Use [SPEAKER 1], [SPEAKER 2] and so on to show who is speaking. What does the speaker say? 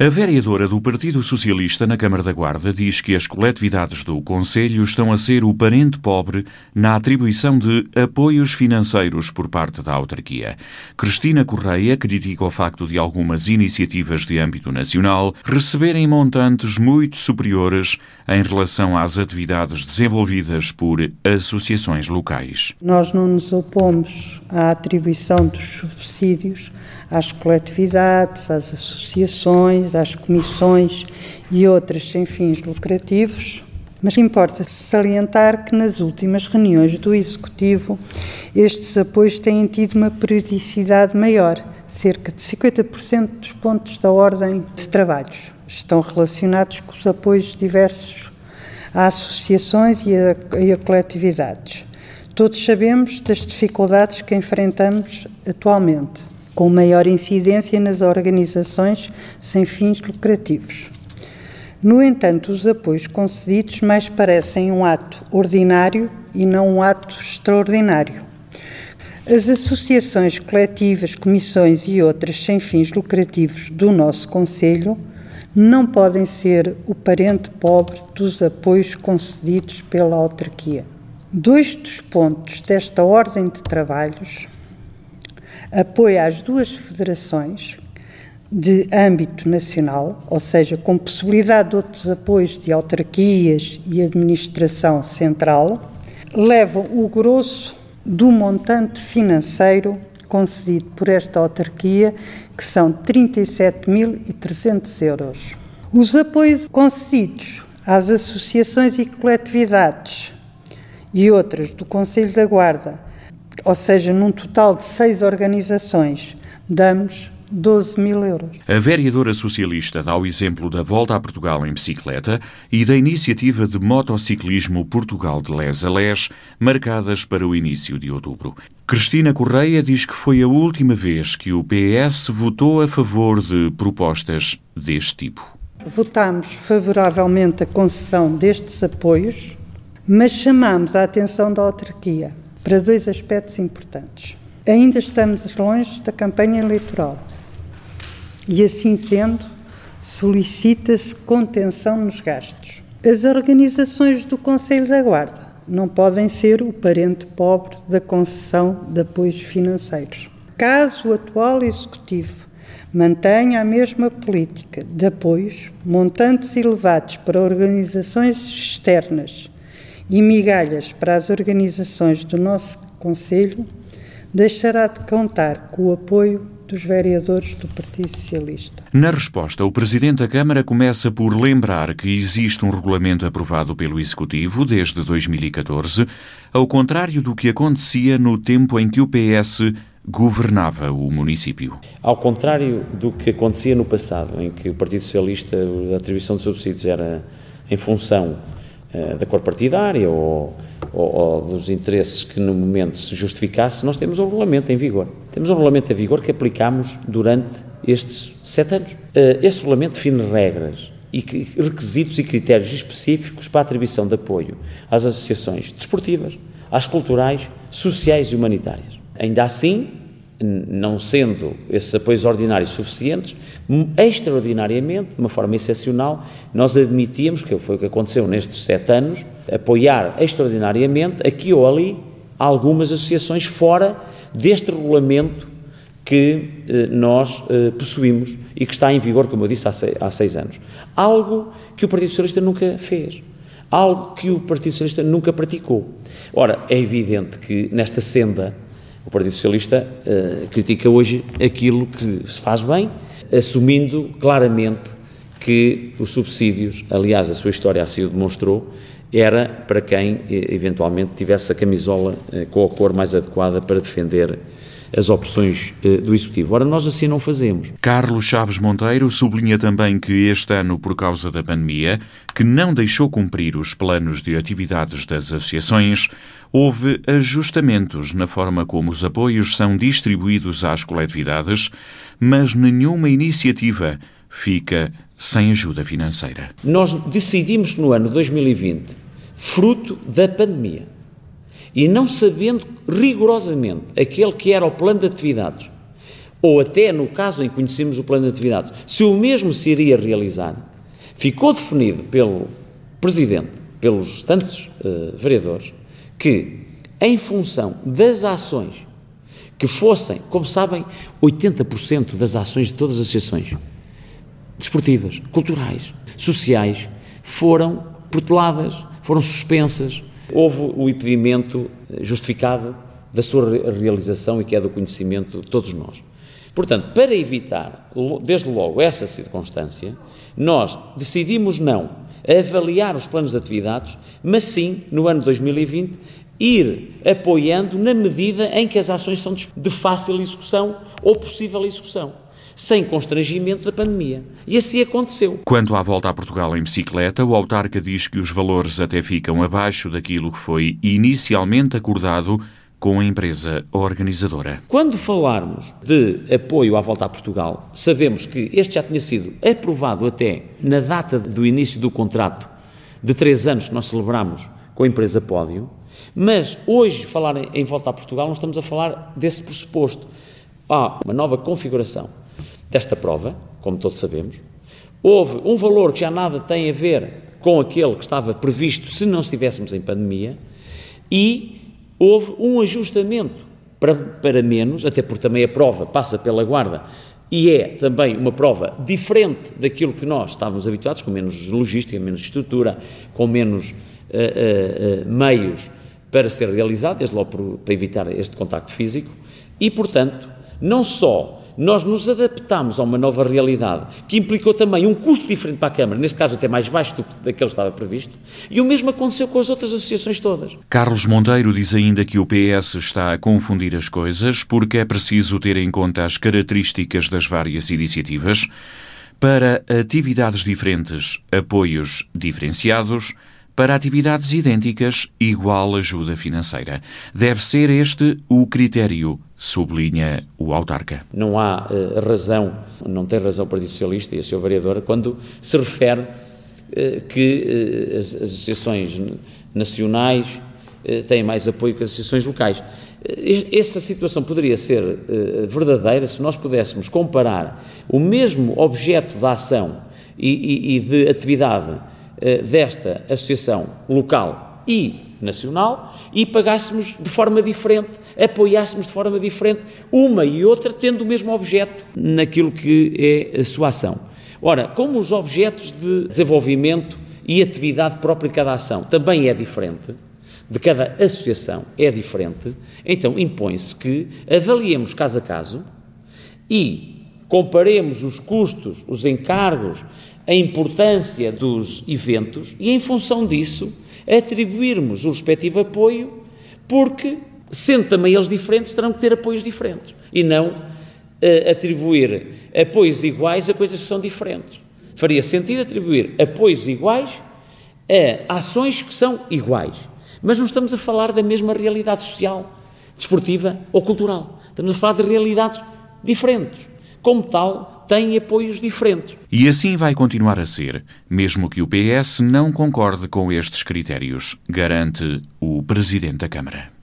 [SPEAKER 1] A vereadora do Partido Socialista na Câmara da Guarda diz que as coletividades do Conselho estão a ser o parente pobre na atribuição de apoios financeiros por parte da autarquia. Cristina Correia critica o facto de algumas iniciativas de âmbito nacional receberem montantes muito superiores em relação às atividades desenvolvidas por associações locais.
[SPEAKER 2] Nós não nos opomos à atribuição dos subsídios às coletividades, às associações, às comissões e outras sem fins lucrativos, mas importa salientar que nas últimas reuniões do Executivo estes apoios têm tido uma periodicidade maior. Cerca de 50% dos pontos da ordem de trabalhos estão relacionados com os apoios diversos a associações e a, e a coletividades. Todos sabemos das dificuldades que enfrentamos atualmente com maior incidência nas organizações sem fins lucrativos. No entanto, os apoios concedidos mais parecem um ato ordinário e não um ato extraordinário. As associações coletivas, comissões e outras sem fins lucrativos do nosso Conselho não podem ser o parente pobre dos apoios concedidos pela autarquia. Dois dos pontos desta ordem de trabalhos apoia as duas federações de âmbito nacional, ou seja, com possibilidade de outros apoios de autarquias e administração central, levam o grosso do montante financeiro concedido por esta autarquia, que são 37.300 euros. Os apoios concedidos às associações e coletividades e outras do Conselho da Guarda ou seja, num total de seis organizações, damos 12 mil euros.
[SPEAKER 1] A vereadora socialista dá o exemplo da volta a Portugal em bicicleta e da iniciativa de motociclismo Portugal de Les a Les, marcadas para o início de outubro. Cristina Correia diz que foi a última vez que o PS votou a favor de propostas deste tipo.
[SPEAKER 2] Votámos favoravelmente a concessão destes apoios, mas chamamos a atenção da autarquia para dois aspectos importantes. Ainda estamos longe da campanha eleitoral e, assim sendo, solicita-se contenção nos gastos. As organizações do Conselho da Guarda não podem ser o parente pobre da concessão de apoios financeiros. Caso o atual Executivo mantenha a mesma política de apoios, montantes elevados para organizações externas e migalhas para as organizações do nosso Conselho, deixará de contar com o apoio dos vereadores do Partido Socialista.
[SPEAKER 1] Na resposta, o Presidente da Câmara começa por lembrar que existe um regulamento aprovado pelo Executivo desde 2014, ao contrário do que acontecia no tempo em que o PS governava o município.
[SPEAKER 3] Ao contrário do que acontecia no passado, em que o Partido Socialista, a atribuição de subsídios era em função eh, da cor partidária ou, ou, ou, dos interesses que no momento se justificasse, nós temos um regulamento em vigor. Temos um regulamento em vigor que aplicamos durante estes sete anos. Eh, esse regulamento define regras e requisitos e critérios específicos para a atribuição de apoio às associações desportivas, às culturais, sociais e humanitárias. Ainda assim, não sendo esses apoios ordinários suficientes, extraordinariamente, de uma forma excepcional, nós admitíamos, que foi o que aconteceu nestes sete anos, apoiar extraordinariamente, aqui ou ali, algumas associações fora deste regulamento que eh, nós eh, possuímos e que está em vigor, como eu disse, há seis, há seis anos. Algo que o Partido Socialista nunca fez. Algo que o Partido Socialista nunca praticou. Ora, é evidente que nesta senda o Partido Socialista uh, critica hoje aquilo que se faz bem, assumindo claramente que os subsídios, aliás, a sua história assim o demonstrou, era para quem eventualmente tivesse a camisola uh, com a cor mais adequada para defender as opções uh, do Executivo. Ora, nós assim não fazemos.
[SPEAKER 1] Carlos Chaves Monteiro sublinha também que este ano, por causa da pandemia, que não deixou cumprir os planos de atividades das associações, houve ajustamentos na forma como os apoios são distribuídos às coletividades, mas nenhuma iniciativa fica sem ajuda financeira.
[SPEAKER 3] Nós decidimos no ano 2020, fruto da pandemia, e não sabendo rigorosamente aquele que era o plano de atividades, ou até no caso em que conhecemos o plano de atividades, se o mesmo se iria realizar, ficou definido pelo Presidente, pelos tantos uh, vereadores, que, em função das ações que fossem, como sabem, 80% das ações de todas as associações desportivas, culturais, sociais, foram proteladas, foram suspensas. Houve o impedimento justificado da sua realização e que é do conhecimento de todos nós. Portanto, para evitar, desde logo, essa circunstância, nós decidimos não avaliar os planos de atividades, mas sim, no ano 2020, ir apoiando na medida em que as ações são de fácil execução ou possível execução sem constrangimento da pandemia. E assim aconteceu.
[SPEAKER 1] Quanto à volta a Portugal em bicicleta, o autarca diz que os valores até ficam abaixo daquilo que foi inicialmente acordado com a empresa organizadora.
[SPEAKER 3] Quando falarmos de apoio à volta a Portugal, sabemos que este já tinha sido aprovado até na data do início do contrato de três anos que nós celebramos com a empresa Pódio, mas hoje falar em volta a Portugal não estamos a falar desse pressuposto. Há uma nova configuração desta prova, como todos sabemos. Houve um valor que já nada tem a ver com aquele que estava previsto se não estivéssemos em pandemia e houve um ajustamento para, para menos, até porque também a prova passa pela guarda e é também uma prova diferente daquilo que nós estávamos habituados, com menos logística, menos estrutura, com menos uh, uh, uh, meios para ser realizado, desde logo para evitar este contacto físico, e portanto, não só nós nos adaptámos a uma nova realidade que implicou também um custo diferente para a Câmara, neste caso até mais baixo do que daquele que estava previsto, e o mesmo aconteceu com as outras associações todas.
[SPEAKER 1] Carlos Monteiro diz ainda que o PS está a confundir as coisas porque é preciso ter em conta as características das várias iniciativas. Para atividades diferentes, apoios diferenciados para atividades idênticas, igual ajuda financeira. Deve ser este o critério, sublinha o autarca.
[SPEAKER 3] Não há uh, razão, não tem razão o Partido Socialista e a sua vereadora quando se refere uh, que uh, as, as, associações nacionais têm mais apoio que as associações locais. Esta situação poderia ser verdadeira se nós pudéssemos comparar o mesmo objeto da ação e, e, e de atividade desta associação local e nacional e pagássemos de forma diferente, apoiássemos de forma diferente uma e outra, tendo o mesmo objeto naquilo que é a sua ação. Ora, como os objetos de desenvolvimento e atividade própria de cada ação também é diferente, de cada associação é diferente, então impõe-se que avaliemos caso a caso e comparemos os custos, os encargos, a importância dos eventos e, em função disso, atribuirmos o respectivo apoio, porque, sendo também eles diferentes, terão que ter apoios diferentes e não uh, atribuir apoios iguais a coisas que são diferentes. Faria sentido atribuir apoios iguais a ações que são iguais, mas não estamos a falar da mesma realidade social, desportiva ou cultural. Estamos a falar de realidades diferentes. Como tal, têm apoios diferentes.
[SPEAKER 1] E assim vai continuar a ser, mesmo que o PS não concorde com estes critérios, garante o Presidente da Câmara.